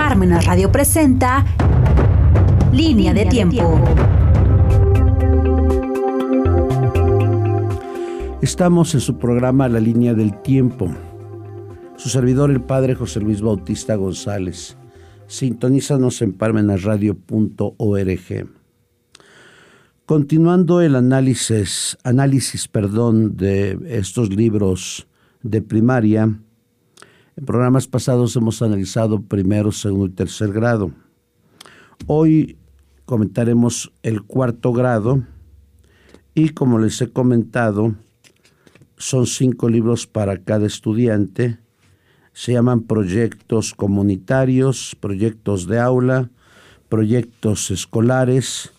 Parmenas Radio presenta Línea de Tiempo. Estamos en su programa La Línea del Tiempo. Su servidor, el padre José Luis Bautista González. Sintonízanos en parmenasradio.org. Continuando el análisis, análisis perdón, de estos libros de primaria, en programas pasados hemos analizado primero, segundo y tercer grado. Hoy comentaremos el cuarto grado y como les he comentado, son cinco libros para cada estudiante. Se llaman proyectos comunitarios, proyectos de aula, proyectos escolares,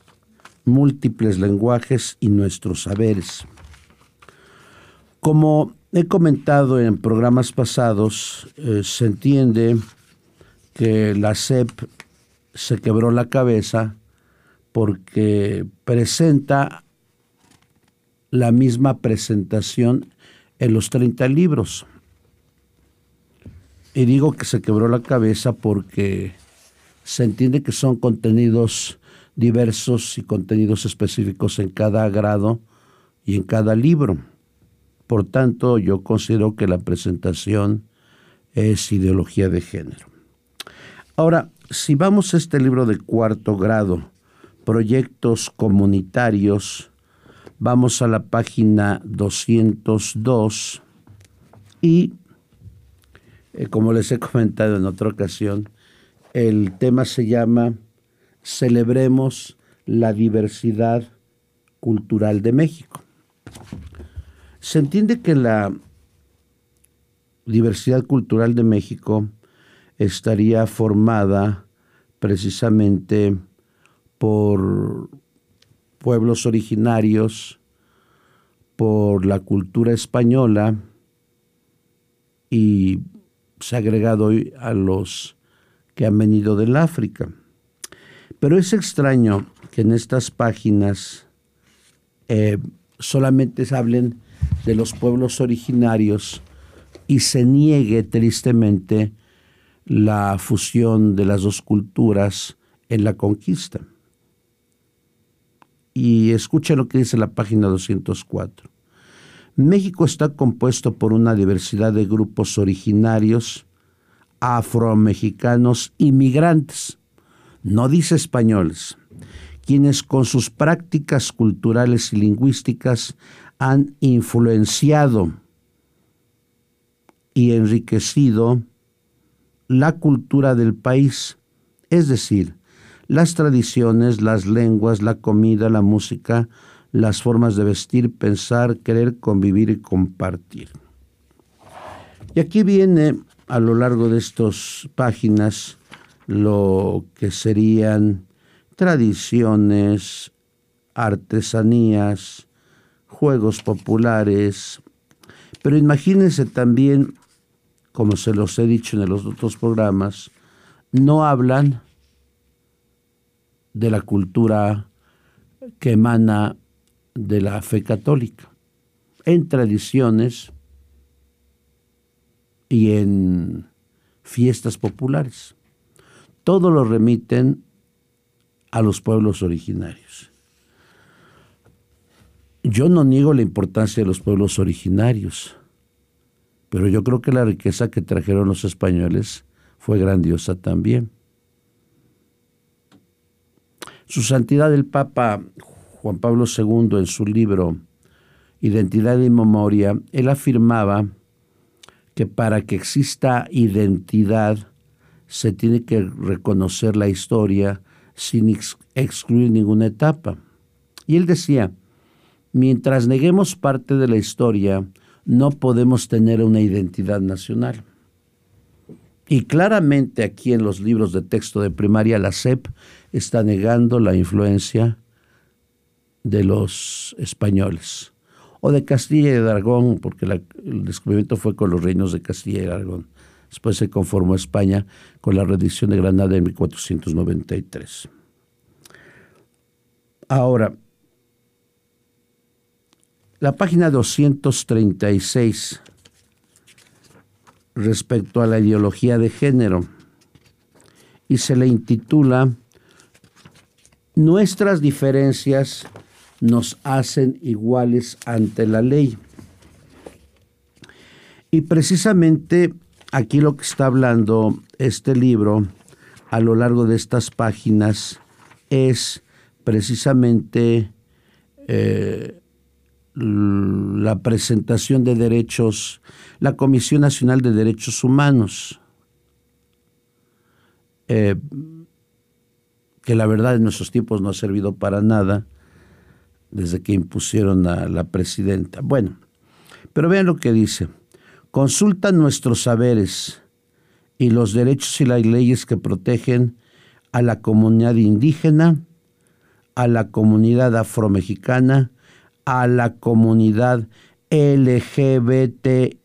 múltiples lenguajes y nuestros saberes. Como he comentado en programas pasados, eh, se entiende que la SEP se quebró la cabeza porque presenta la misma presentación en los 30 libros. Y digo que se quebró la cabeza porque se entiende que son contenidos diversos y contenidos específicos en cada grado y en cada libro. Por tanto, yo considero que la presentación es ideología de género. Ahora, si vamos a este libro de cuarto grado, proyectos comunitarios, vamos a la página 202 y, eh, como les he comentado en otra ocasión, el tema se llama celebremos la diversidad cultural de México. Se entiende que la diversidad cultural de México estaría formada precisamente por pueblos originarios, por la cultura española y se ha agregado hoy a los que han venido del África. Pero es extraño que en estas páginas eh, solamente se hablen de los pueblos originarios y se niegue tristemente la fusión de las dos culturas en la conquista. Y escucha lo que dice la página 204. México está compuesto por una diversidad de grupos originarios, afromexicanos, inmigrantes, no dice españoles, quienes con sus prácticas culturales y lingüísticas han influenciado y enriquecido la cultura del país, es decir, las tradiciones, las lenguas, la comida, la música, las formas de vestir, pensar, querer, convivir y compartir. Y aquí viene a lo largo de estas páginas lo que serían tradiciones, artesanías, juegos populares, pero imagínense también, como se los he dicho en los otros programas, no hablan de la cultura que emana de la fe católica, en tradiciones y en fiestas populares todo lo remiten a los pueblos originarios. Yo no niego la importancia de los pueblos originarios, pero yo creo que la riqueza que trajeron los españoles fue grandiosa también. Su Santidad el Papa Juan Pablo II en su libro Identidad y Memoria, él afirmaba que para que exista identidad se tiene que reconocer la historia sin excluir ninguna etapa. Y él decía, mientras neguemos parte de la historia, no podemos tener una identidad nacional. Y claramente aquí en los libros de texto de primaria, la SEP está negando la influencia de los españoles o de Castilla y Aragón, porque el descubrimiento fue con los reinos de Castilla y Aragón. Después se conformó España con la rendición de Granada en 1493. Ahora, la página 236 respecto a la ideología de género. y se le intitula Nuestras diferencias nos hacen iguales ante la ley. Y precisamente aquí lo que está hablando este libro a lo largo de estas páginas es precisamente eh, la presentación de derechos, la Comisión Nacional de Derechos Humanos, eh, que la verdad en nuestros tiempos no ha servido para nada desde que impusieron a la presidenta. Bueno, pero vean lo que dice. Consulta nuestros saberes y los derechos y las leyes que protegen a la comunidad indígena, a la comunidad afromexicana, a la comunidad LGBTIYZ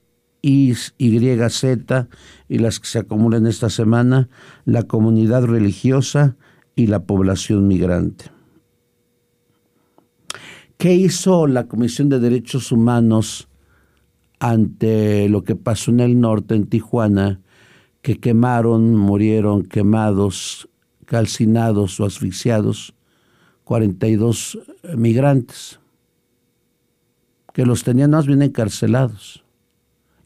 y las que se acumulan esta semana, la comunidad religiosa y la población migrante. ¿Qué hizo la Comisión de Derechos Humanos ante lo que pasó en el norte, en Tijuana, que quemaron, murieron quemados, calcinados o asfixiados 42 migrantes? Que los tenían más bien encarcelados.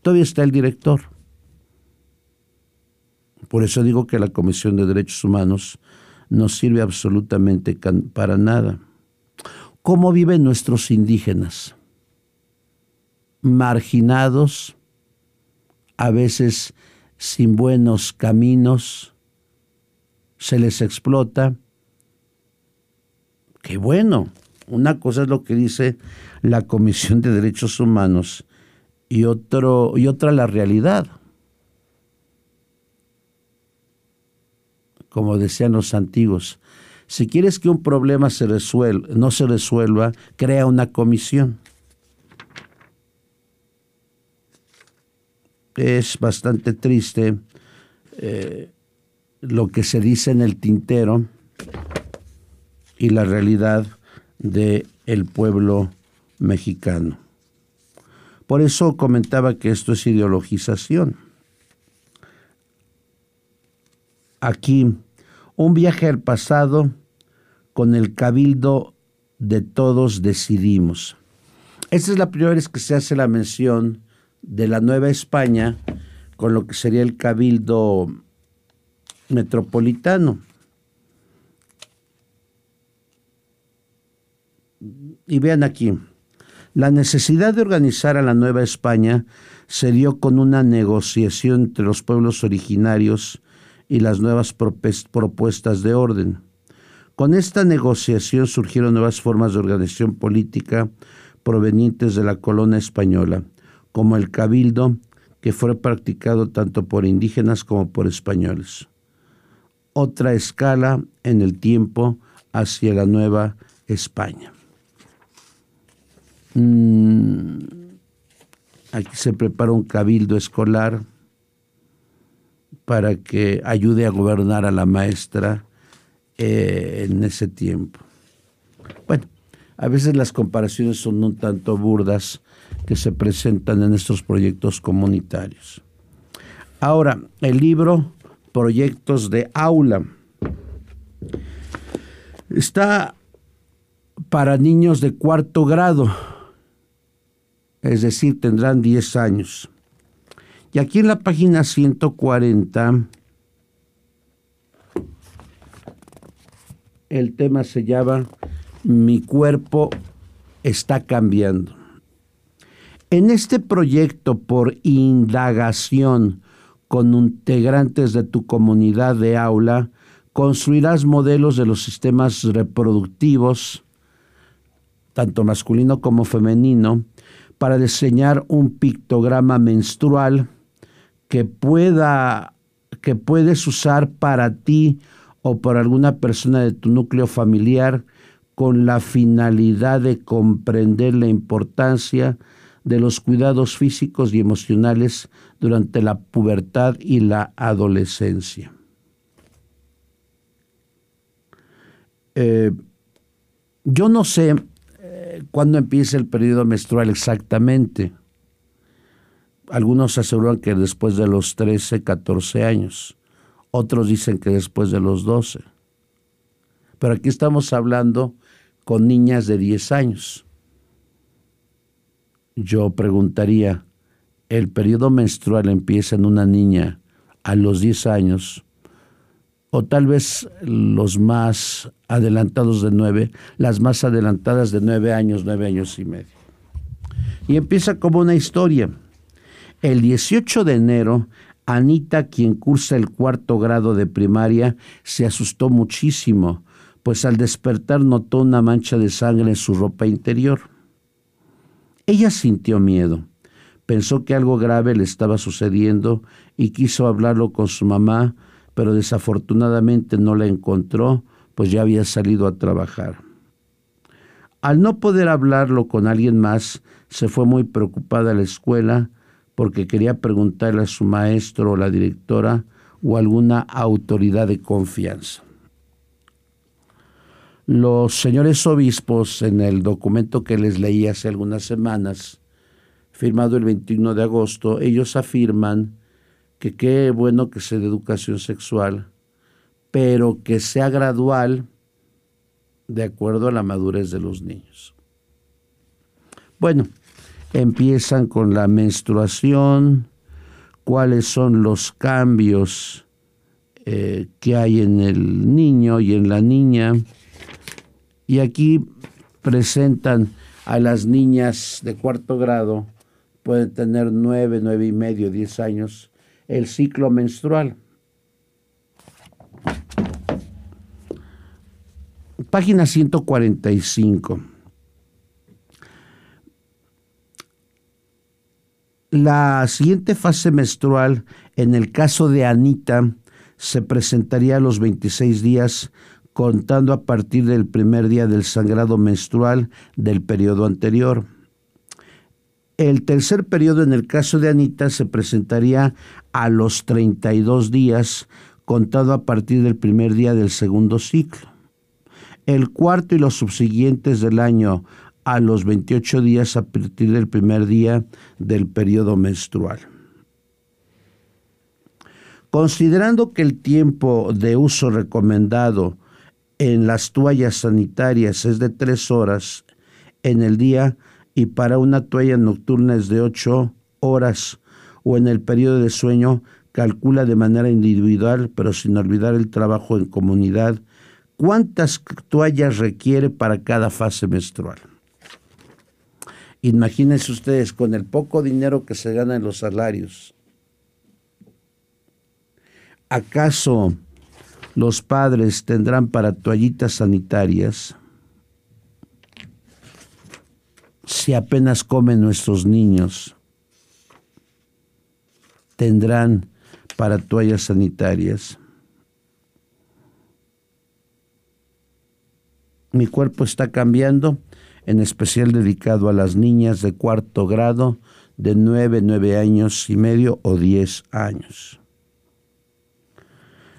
Todavía está el director. Por eso digo que la Comisión de Derechos Humanos no sirve absolutamente para nada. ¿Cómo viven nuestros indígenas? Marginados, a veces sin buenos caminos, se les explota. Qué bueno, una cosa es lo que dice la Comisión de Derechos Humanos y, otro, y otra la realidad. Como decían los antiguos, si quieres que un problema se resuelva, no se resuelva, crea una comisión. Es bastante triste eh, lo que se dice en el tintero y la realidad de el pueblo mexicano. Por eso comentaba que esto es ideologización. Aquí, un viaje al pasado con el cabildo de todos decidimos. Esta es la primera vez que se hace la mención de la Nueva España con lo que sería el cabildo metropolitano. Y vean aquí, la necesidad de organizar a la Nueva España se dio con una negociación entre los pueblos originarios y las nuevas propuestas de orden. Con esta negociación surgieron nuevas formas de organización política provenientes de la colonia española, como el cabildo, que fue practicado tanto por indígenas como por españoles. Otra escala en el tiempo hacia la Nueva España. Mm, aquí se prepara un cabildo escolar para que ayude a gobernar a la maestra eh, en ese tiempo. Bueno, a veces las comparaciones son un tanto burdas que se presentan en estos proyectos comunitarios. Ahora, el libro Proyectos de Aula está para niños de cuarto grado es decir, tendrán 10 años. Y aquí en la página 140, el tema se llama Mi cuerpo está cambiando. En este proyecto por indagación con integrantes de tu comunidad de aula, construirás modelos de los sistemas reproductivos, tanto masculino como femenino, para diseñar un pictograma menstrual que pueda que puedes usar para ti o para alguna persona de tu núcleo familiar con la finalidad de comprender la importancia de los cuidados físicos y emocionales durante la pubertad y la adolescencia. Eh, yo no sé cuándo empieza el periodo menstrual exactamente. Algunos aseguran que después de los 13, 14 años. otros dicen que después de los 12. Pero aquí estamos hablando con niñas de 10 años. Yo preguntaría, ¿el periodo menstrual empieza en una niña a los 10 años? O tal vez los más adelantados de 9, las más adelantadas de 9 años, 9 años y medio. Y empieza como una historia. El 18 de enero, Anita, quien cursa el cuarto grado de primaria, se asustó muchísimo, pues al despertar notó una mancha de sangre en su ropa interior. Ella sintió miedo, pensó que algo grave le estaba sucediendo y quiso hablarlo con su mamá, pero desafortunadamente no la encontró, pues ya había salido a trabajar. Al no poder hablarlo con alguien más, se fue muy preocupada a la escuela porque quería preguntarle a su maestro o la directora o alguna autoridad de confianza. Los señores obispos, en el documento que les leí hace algunas semanas, firmado el 21 de agosto, ellos afirman que qué bueno que sea de educación sexual, pero que sea gradual de acuerdo a la madurez de los niños. Bueno, empiezan con la menstruación, cuáles son los cambios eh, que hay en el niño y en la niña y aquí presentan a las niñas de cuarto grado, pueden tener nueve, nueve y medio, diez años, el ciclo menstrual. Página 145. La siguiente fase menstrual, en el caso de Anita, se presentaría a los 26 días contando a partir del primer día del sangrado menstrual del periodo anterior. El tercer periodo en el caso de Anita se presentaría a los 32 días, contado a partir del primer día del segundo ciclo. El cuarto y los subsiguientes del año a los 28 días a partir del primer día del periodo menstrual. Considerando que el tiempo de uso recomendado en las toallas sanitarias es de tres horas en el día y para una toalla nocturna es de ocho horas o en el periodo de sueño calcula de manera individual pero sin olvidar el trabajo en comunidad cuántas toallas requiere para cada fase menstrual. Imagínense ustedes con el poco dinero que se gana en los salarios. ¿Acaso los padres tendrán para toallitas sanitarias, si apenas comen nuestros niños, tendrán para toallas sanitarias. Mi cuerpo está cambiando, en especial dedicado a las niñas de cuarto grado, de nueve, nueve años y medio o diez años.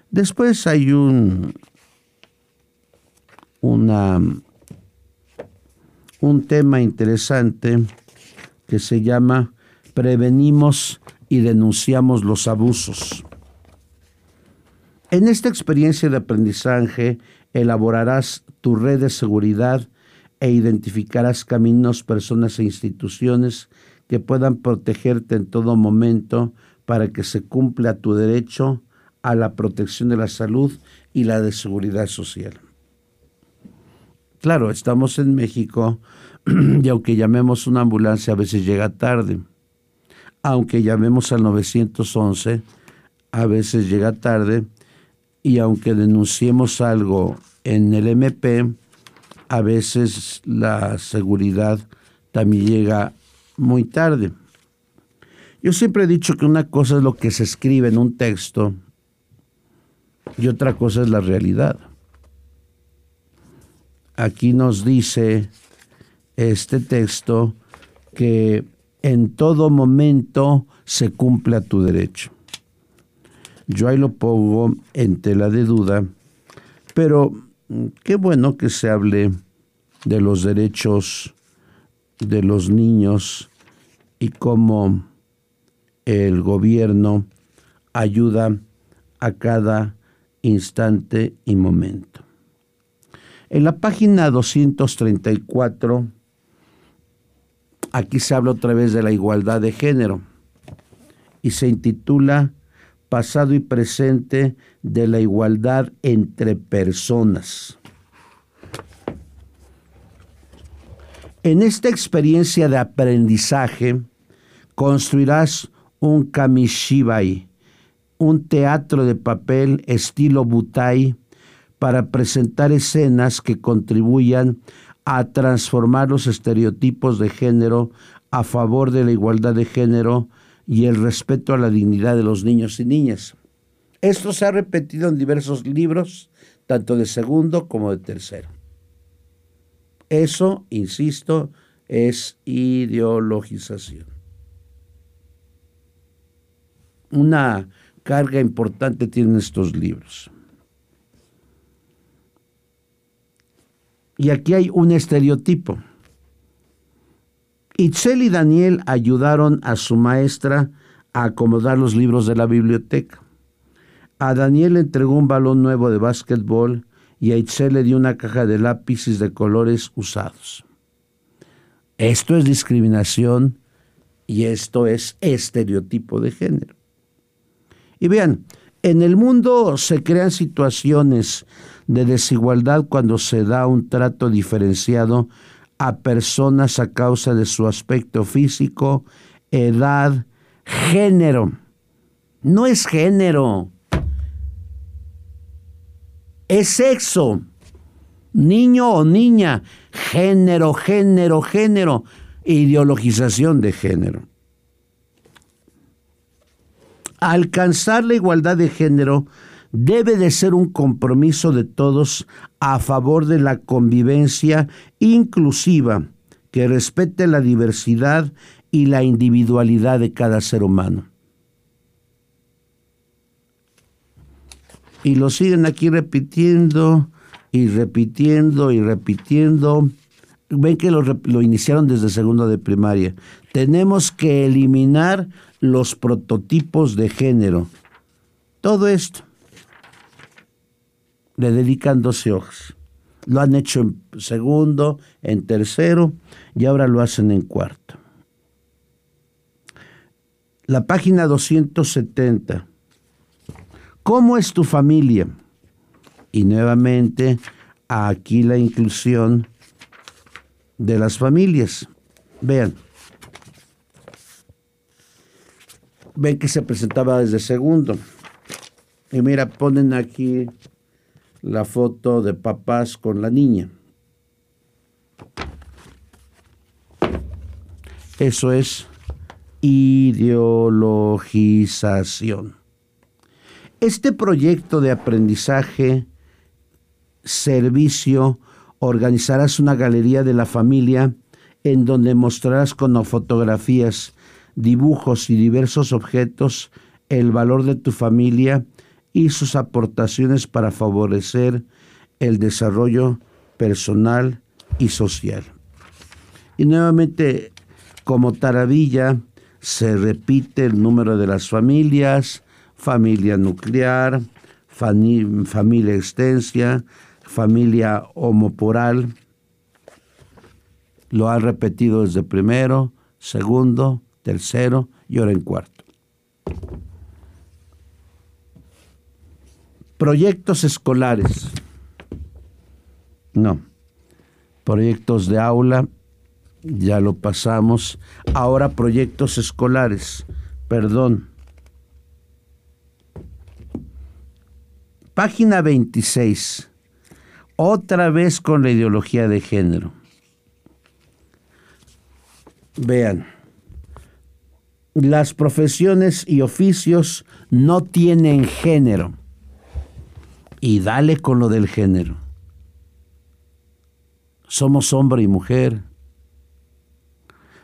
Después hay un, una, un tema interesante que se llama Prevenimos y denunciamos los abusos. En esta experiencia de aprendizaje elaborarás tu red de seguridad e identificarás caminos, personas e instituciones que puedan protegerte en todo momento para que se cumpla tu derecho a la protección de la salud y la de seguridad social. Claro, estamos en México y aunque llamemos una ambulancia a veces llega tarde. Aunque llamemos al 911, a veces llega tarde. Y aunque denunciemos algo en el MP, a veces la seguridad también llega muy tarde. Yo siempre he dicho que una cosa es lo que se escribe en un texto y otra cosa es la realidad. Aquí nos dice este texto que en todo momento se cumpla tu derecho. Yo ahí lo pongo en tela de duda, pero qué bueno que se hable de los derechos de los niños y cómo el gobierno ayuda a cada instante y momento. En la página 234, aquí se habla otra vez de la igualdad de género y se intitula Pasado y presente de la igualdad entre personas. En esta experiencia de aprendizaje construirás un kamishibai, un teatro de papel estilo butai para presentar escenas que contribuyan a transformar los estereotipos de género a favor de la igualdad de género y el respeto a la dignidad de los niños y niñas. Esto se ha repetido en diversos libros, tanto de segundo como de tercero. Eso, insisto, es ideologización. Una carga importante tienen estos libros. Y aquí hay un estereotipo. Itzel y Daniel ayudaron a su maestra a acomodar los libros de la biblioteca. A Daniel le entregó un balón nuevo de básquetbol y a Itzel le dio una caja de lápices de colores usados. Esto es discriminación y esto es estereotipo de género. Y vean, en el mundo se crean situaciones de desigualdad cuando se da un trato diferenciado a personas a causa de su aspecto físico, edad, género. No es género, es sexo. Niño o niña, género, género, género, ideologización de género. Alcanzar la igualdad de género debe de ser un compromiso de todos a favor de la convivencia inclusiva que respete la diversidad y la individualidad de cada ser humano. Y lo siguen aquí repitiendo y repitiendo y repitiendo. Ven que lo, iniciaron desde segundo de primaria. Tenemos que eliminar los prototipos de género. Todo esto le dedican 12 hojas. Lo han hecho en segundo, en tercero y ahora lo hacen en cuarto. La página 270. ¿Cómo es tu familia? Y nuevamente aquí la inclusión de las familias. Vean. Ven que se presentaba desde segundo. Y mira, ponen aquí la foto de papás con la niña. Eso es ideologización. Este proyecto de aprendizaje, servicio, organizarás una galería de la familia en donde mostrarás con fotografías, dibujos y diversos objetos el valor de tu familia y sus aportaciones para favorecer el desarrollo personal y social. Y nuevamente, como taravilla, se repite el número de las familias, familia nuclear, familia extensa, familia homoporal. Lo han repetido desde primero, segundo, tercero y ahora en cuarto. Proyectos escolares. No. Proyectos de aula, ya lo pasamos. Ahora proyectos escolares. Perdón. Página 26. Otra vez con la ideología de género. Vean, las profesiones y oficios no tienen género y dale con lo del género. Somos hombre y mujer.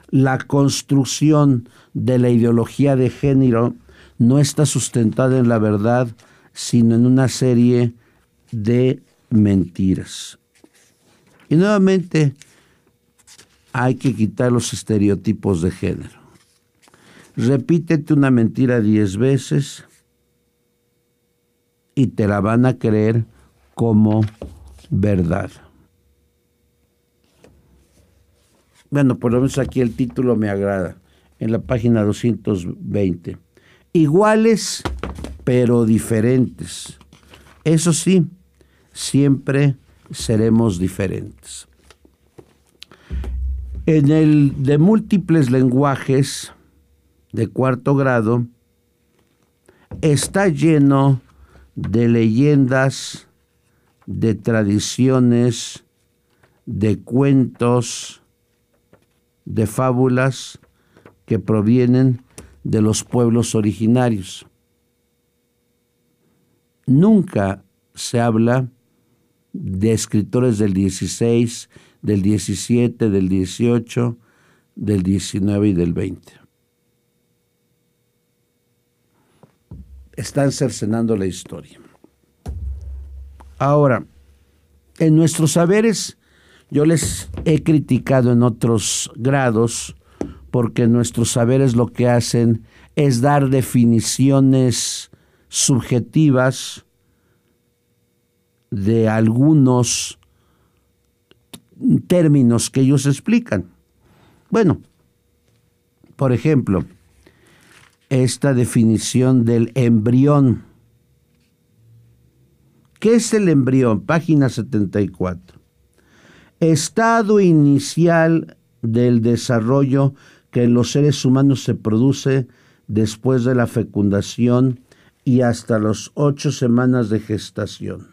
La construcción de la ideología de género no está sustentada en la verdad, sino en una serie de mentiras. Y nuevamente hay que quitar los estereotipos de género. Repítete una mentira diez veces y te la van a creer como verdad. Bueno, por lo menos aquí el título me agrada, en la página 220. Iguales, pero diferentes. Eso sí, siempre seremos diferentes. En el de múltiples lenguajes de cuarto grado, está lleno de leyendas, de tradiciones, de cuentos, de fábulas que provienen de los pueblos originarios. Nunca se habla de escritores del 16, del 17, del 18, del 19 y del 20. Están cercenando la historia. Ahora, en nuestros saberes yo les he criticado en otros grados porque nuestros saberes lo que hacen es dar definiciones subjetivas de algunos términos que ellos explican. Bueno, por ejemplo, esta definición del embrión. ¿Qué es el embrión? Página 74 estado inicial del desarrollo que en los seres humanos se produce después de la fecundación y hasta las ocho semanas de gestación.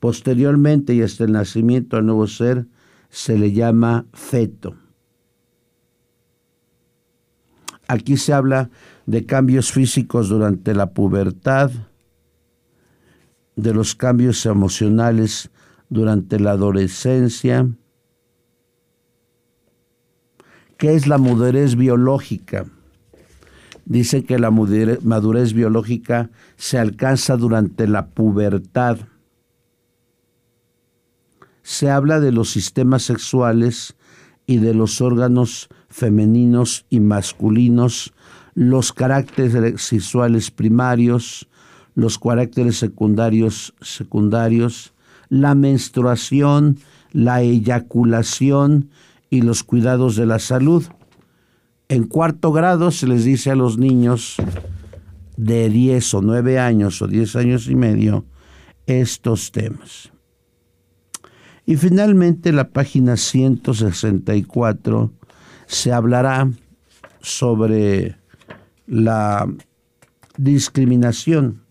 Posteriormente y hasta el nacimiento del nuevo ser se le llama feto. Aquí se habla de cambios físicos durante la pubertad, de los cambios emocionales durante la adolescencia. ¿Qué es la madurez biológica? Dice que la madurez biológica se alcanza durante la pubertad. Se habla de los sistemas sexuales y de los órganos femeninos y masculinos, los caracteres sexuales primarios, los caracteres secundarios secundarios, la menstruación, la eyaculación y los cuidados de la salud. En cuarto grado se les dice a los niños de 10 o 9 años o 10 años y medio estos temas. Y finalmente la página 164 se hablará sobre la discriminación.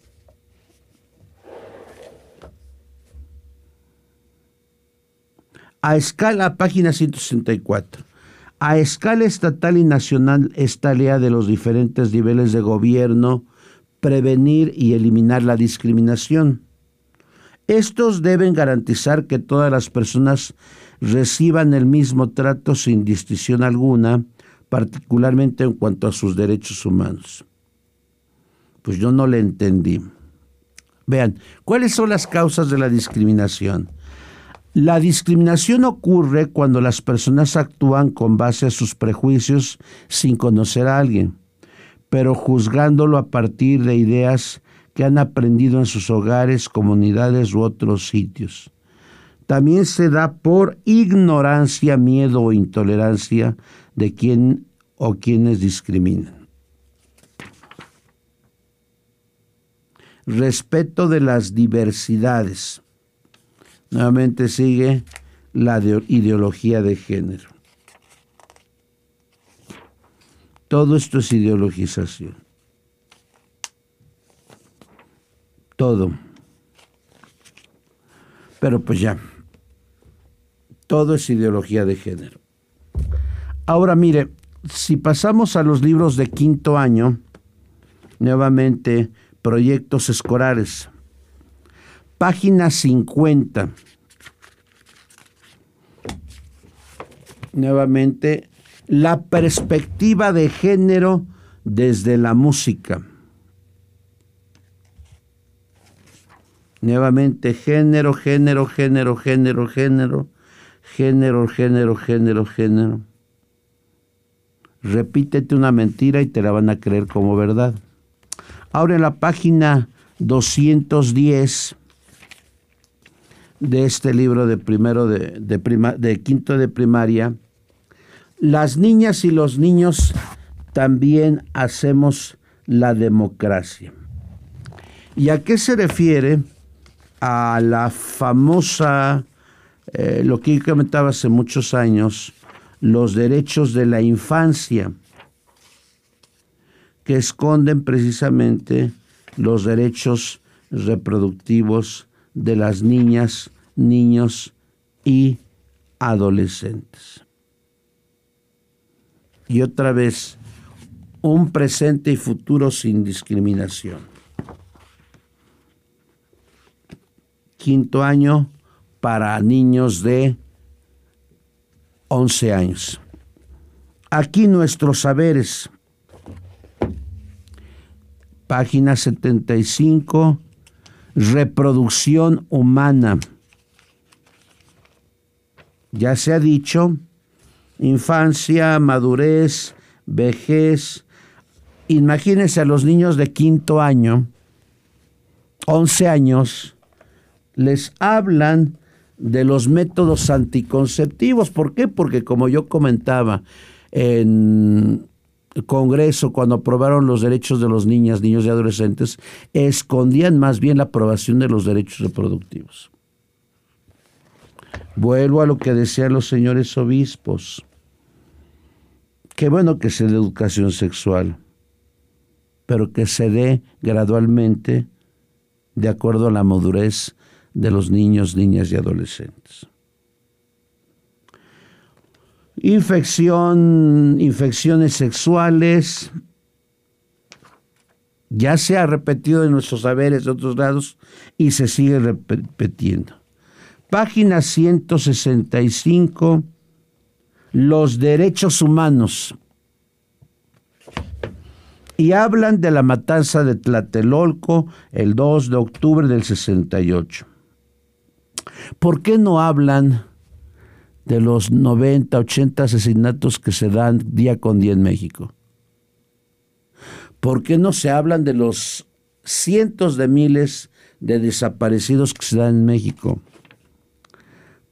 A escala, página 164. A escala estatal y nacional es tarea de los diferentes niveles de gobierno prevenir y eliminar la discriminación. Estos deben garantizar que todas las personas reciban el mismo trato sin distinción alguna, particularmente en cuanto a sus derechos humanos. Pues yo no le entendí. Vean, ¿cuáles son las causas de la discriminación? La discriminación ocurre cuando las personas actúan con base a sus prejuicios sin conocer a alguien, pero juzgándolo a partir de ideas que han aprendido en sus hogares, comunidades u otros sitios. También se da por ignorancia, miedo o intolerancia de quien o quienes discriminan. Respeto de las diversidades Nuevamente sigue la ideología de género. Todo esto es ideologización. Todo. Pero pues ya, todo es ideología de género. Ahora mire, si pasamos a los libros de quinto año, nuevamente proyectos escolares. Página 50. Nuevamente, la perspectiva de género desde la música. Nuevamente, género, género, género, género, género, género, género, género, género. Repítete una mentira y te la van a creer como verdad. Ahora en la página 210 de este libro de primero de, de quinto de primaria, las niñas y los niños también hacemos la democracia. ¿Y a qué se refiere? A la famosa, eh, lo que comentaba hace muchos años, los derechos de la infancia, que esconden precisamente los derechos reproductivos de las niñas, niños y adolescentes. Y otra vez, un presente y futuro sin discriminación. Quinto año para niños de 11 años. Aquí nuestros saberes. Página 75. Reproducción humana. Ya se ha dicho, infancia, madurez, vejez. Imagínense a los niños de quinto año, 11 años, les hablan de los métodos anticonceptivos. ¿Por qué? Porque como yo comentaba en el Congreso, cuando aprobaron los derechos de los niñas, niños y adolescentes, escondían más bien la aprobación de los derechos reproductivos. Vuelvo a lo que decían los señores obispos. Qué bueno que se dé educación sexual, pero que se dé gradualmente de acuerdo a la madurez de los niños, niñas y adolescentes. Infección, infecciones sexuales, ya se ha repetido en nuestros saberes de otros lados y se sigue repitiendo. Página 165, los derechos humanos. Y hablan de la matanza de Tlatelolco el 2 de octubre del 68. ¿Por qué no hablan de los 90, 80 asesinatos que se dan día con día en México? ¿Por qué no se hablan de los cientos de miles de desaparecidos que se dan en México?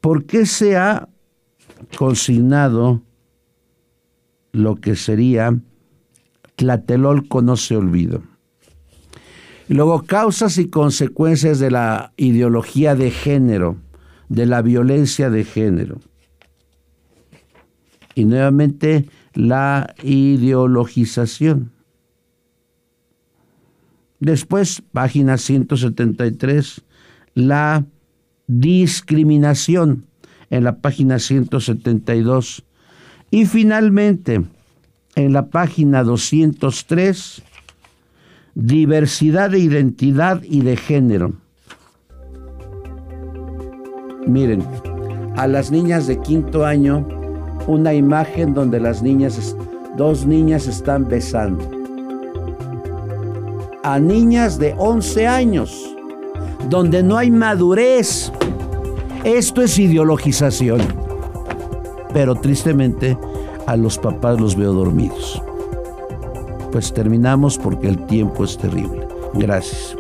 ¿Por qué se ha consignado lo que sería Tlatelolco no se olvido? Luego, causas y consecuencias de la ideología de género, de la violencia de género. Y nuevamente, la ideologización. Después, página 173, la discriminación en la página 172. Y finalmente, en la página 203, diversidad de identidad y de género. Miren, a las niñas de quinto año, una imagen donde las niñas, dos niñas están besando. A niñas de 11 años, donde no hay madurez. Esto es ideologización. Pero tristemente a los papás los veo dormidos. Pues terminamos porque el tiempo es terrible. Gracias.